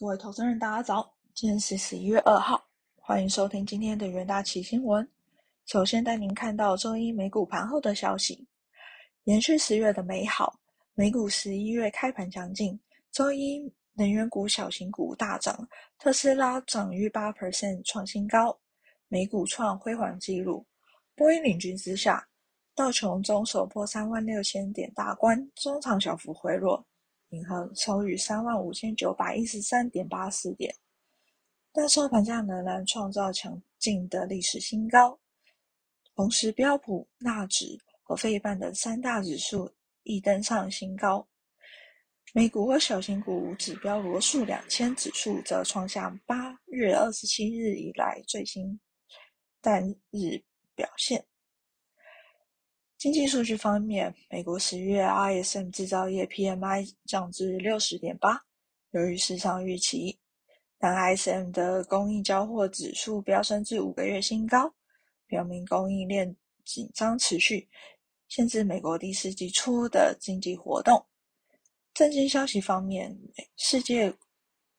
各位投资人，大家早！今天是十一月二号，欢迎收听今天的元大奇新闻。首先带您看到周一美股盘后的消息，延续十月的美好，美股十一月开盘强劲。周一能源股、小型股大涨，特斯拉涨逾八 percent 创新高，美股创辉煌纪录。波音领军之下，道琼中首破三万六千点大关，中场小幅回落。银行收于三万五千九百一十三点八四点，但收盘价仍然创造强劲的历史新高。同时，标普、纳指和费半的三大指数亦登上新高。美股和小型股指标罗素两千指数则创下八月二十七日以来最新单日表现。经济数据方面，美国十月 ISM 制造业 PMI 降至六十点八，由于市场预期，但 ISM 的供应交货指数飙升至五个月新高，表明供应链紧张持续，限制美国第四季初的经济活动。政经消息方面，世界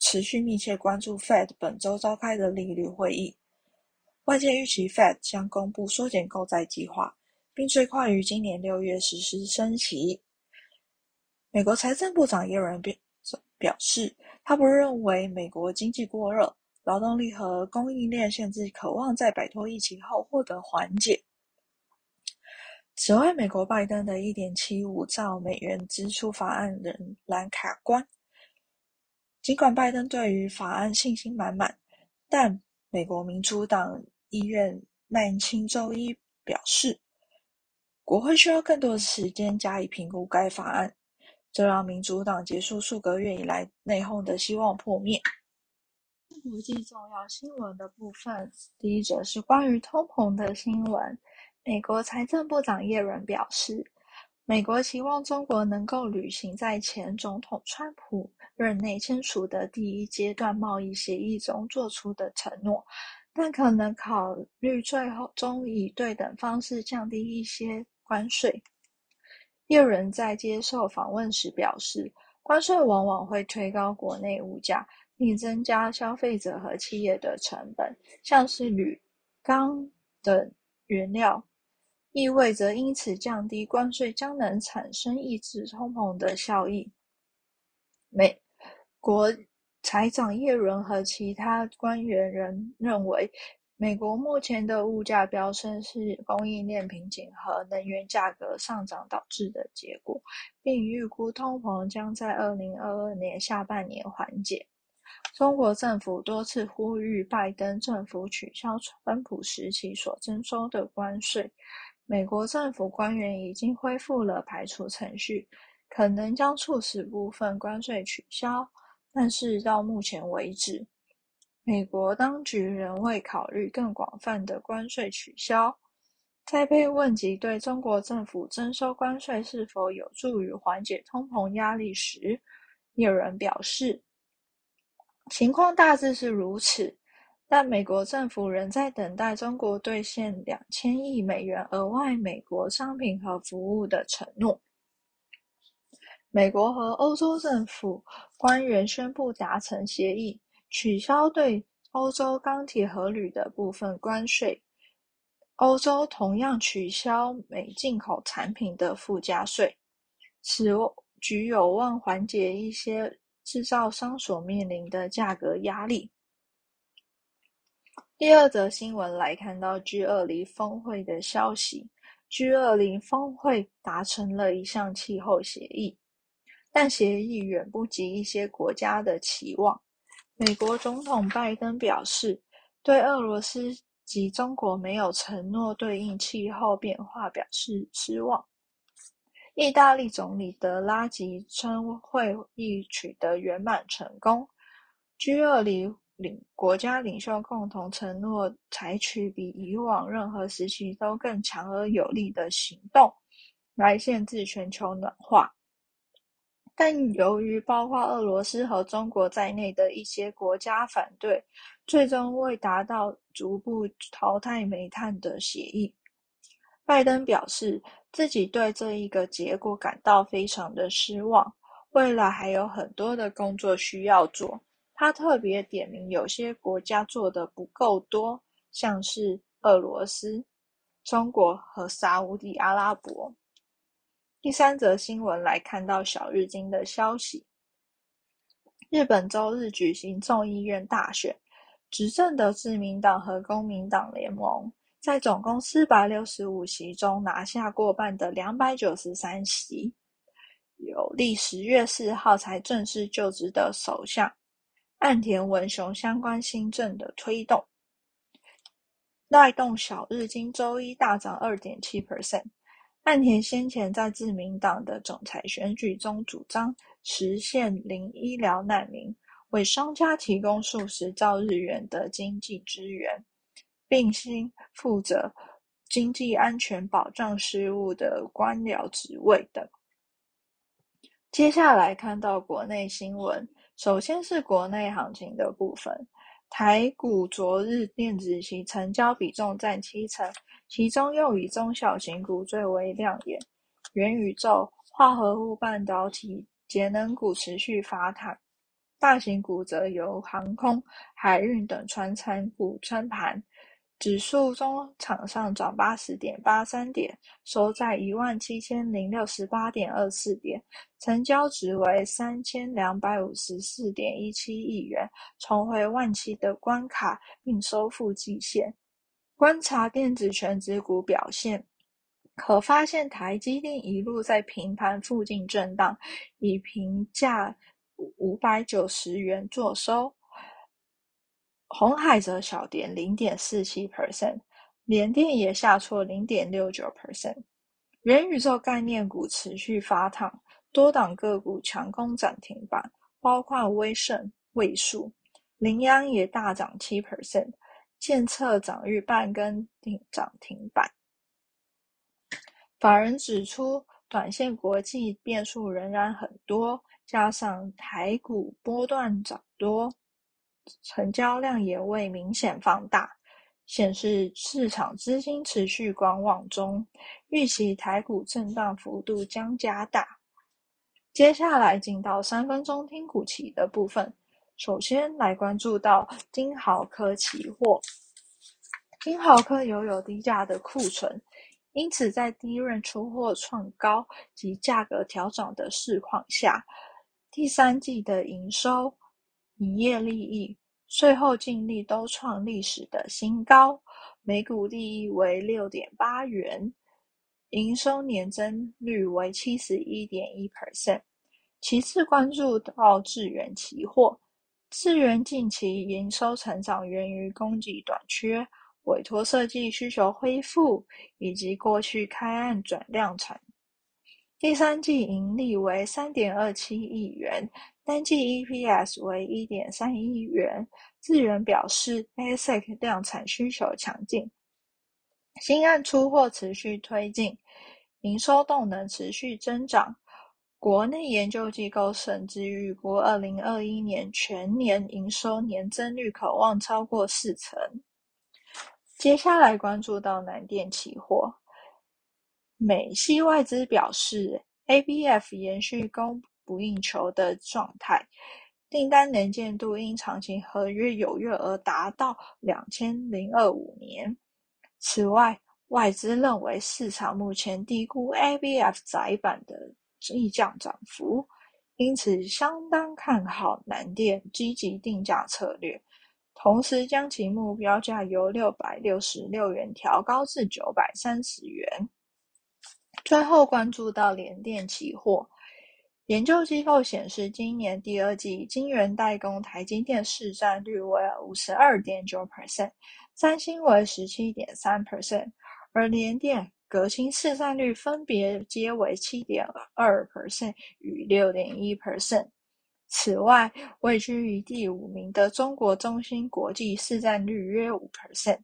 持续密切关注 Fed 本周召开的利率会议，外界预期 Fed 将公布缩减购债计划。并最快于今年六月实施升息。美国财政部长耶伦表表示，他不认为美国经济过热、劳动力和供应链限制渴望在摆脱疫情后获得缓解。此外，美国拜登的一点七五兆美元支出法案仍然卡关。尽管拜登对于法案信心满满，但美国民主党议院麦钦周一表示。国会需要更多的时间加以评估该法案，这让民主党结束数个月以来内讧的希望破灭。国际重要新闻的部分，第一则是关于通膨的新闻。美国财政部长耶伦表示，美国期望中国能够履行在前总统川普任内签署的第一阶段贸易协议中做出的承诺，但可能考虑最后终以对等方式降低一些。关税。有人在接受访问时表示，关税往往会推高国内物价，并增加消费者和企业的成本，像是铝、钢等原料，意味着因此降低关税将能产生抑制通膨的效益。美国财长耶伦和其他官员仍认为。美国目前的物价飙升是供应链瓶颈和能源价格上涨导致的结果，并预估通膨将在二零二二年下半年缓解。中国政府多次呼吁拜登政府取消川普时期所征收的关税。美国政府官员已经恢复了排除程序，可能将促使部分关税取消，但是到目前为止。美国当局仍未考虑更广泛的关税取消。在被问及对中国政府征收关税是否有助于缓解通膨压力时，有人表示，情况大致是如此，但美国政府仍在等待中国兑现两千亿美元额外美国商品和服务的承诺。美国和欧洲政府官员宣布达成协议。取消对欧洲钢铁和铝的部分关税，欧洲同样取消美进口产品的附加税，此举有望缓解一些制造商所面临的价格压力。第二则新闻来看到 G 二零峰会的消息，G 二零峰会达成了一项气候协议，但协议远不及一些国家的期望。美国总统拜登表示，对俄罗斯及中国没有承诺对应气候变化表示失望。意大利总理德拉吉称会议取得圆满成功。G 二零领国家领袖共同承诺采取比以往任何时期都更强而有力的行动，来限制全球暖化。但由于包括俄罗斯和中国在内的一些国家反对，最终未达到逐步淘汰煤炭的协议。拜登表示自己对这一个结果感到非常的失望，未来还有很多的工作需要做。他特别点名有些国家做的不够多，像是俄罗斯、中国和沙地阿拉伯。第三则新闻来看到小日经的消息：日本周日举行众议院大选，执政的自民党和公民党联盟在总共四百六十五席中拿下过半的两百九十三席，有利十月四号才正式就职的首相岸田文雄相关新政的推动，带动小日经周一大涨二点七 percent。岸田先前在自民党的总裁选举中主张实现零医疗难民，为商家提供数十兆日元的经济支援，并新负责经济安全保障事务的官僚职位等。接下来看到国内新闻，首先是国内行情的部分。台股昨日电子期成交比重占七成，其中又以中小型股最为亮眼，元宇宙、化合物半导体、节能股持续发坦，大型股则由航空、海运等船产股撑盘。指数中场上涨八十点八三点，收在一万七千零六十八点二四点，成交值为三千两百五十四点一七亿元，重回万七的关卡并收复季线。观察电子全指股表现，可发现台积电一路在平盘附近震荡，以平价五百九十元作收。红海则小跌零点四七 percent，联电也下挫零点六九 percent。元宇宙概念股持续发烫，多档个股强攻涨停板，包括威盛、位数、羚羊也大涨七 percent，建测涨逾半根顶涨停板。法人指出，短线国际变数仍然很多，加上台股波段涨多。成交量也未明显放大，显示市场资金持续观望中，预期台股震荡幅度将加大。接下来进到三分钟听股期的部分，首先来关注到金豪科期货。金豪科拥有低价的库存，因此在低润出货创高及价格调整的市况下，第三季的营收、营业利益。税后净利都创历史的新高，每股利益为六点八元，营收年增率为七十一点一 percent。其次关注到智源期货，智源近期营收成长源于供给短缺、委托设计需求恢复，以及过去开案转量产。第三季盈利为三点二七亿元。单季 EPS 为一点三亿元。智源表示，ASIC 量产需求强劲，新案出货持续推进，营收动能持续增长。国内研究机构甚至预估，二零二一年全年营收年增率可望超过四成。接下来关注到南电期货，美系外资表示，ABF 延续供。不应求的状态，订单能见度因长期合约有月而达到两千零二五年。此外，外资认为市场目前低估 ABF 窄板的溢降涨幅，因此相当看好南电积极定价策略，同时将其目标价由六百六十六元调高至九百三十元。最后关注到联电期货。研究机构显示，今年第二季晶圆代工台积电市占率为五十二点九 percent，三星为十七点三 percent，而联电、革新市占率分别皆为七点二 percent 与六点一 percent。此外，位居于第五名的中国中芯国际市占率约五 percent，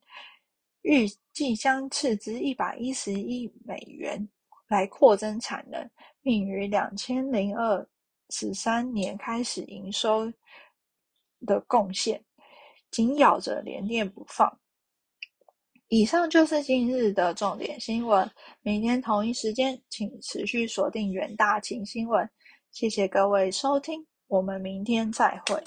预计将斥资一百一十亿美元来扩增产能。并于两千零二十三年开始营收的贡献，紧咬着联电不放。以上就是今日的重点新闻，明天同一时间请持续锁定远大情新闻。谢谢各位收听，我们明天再会。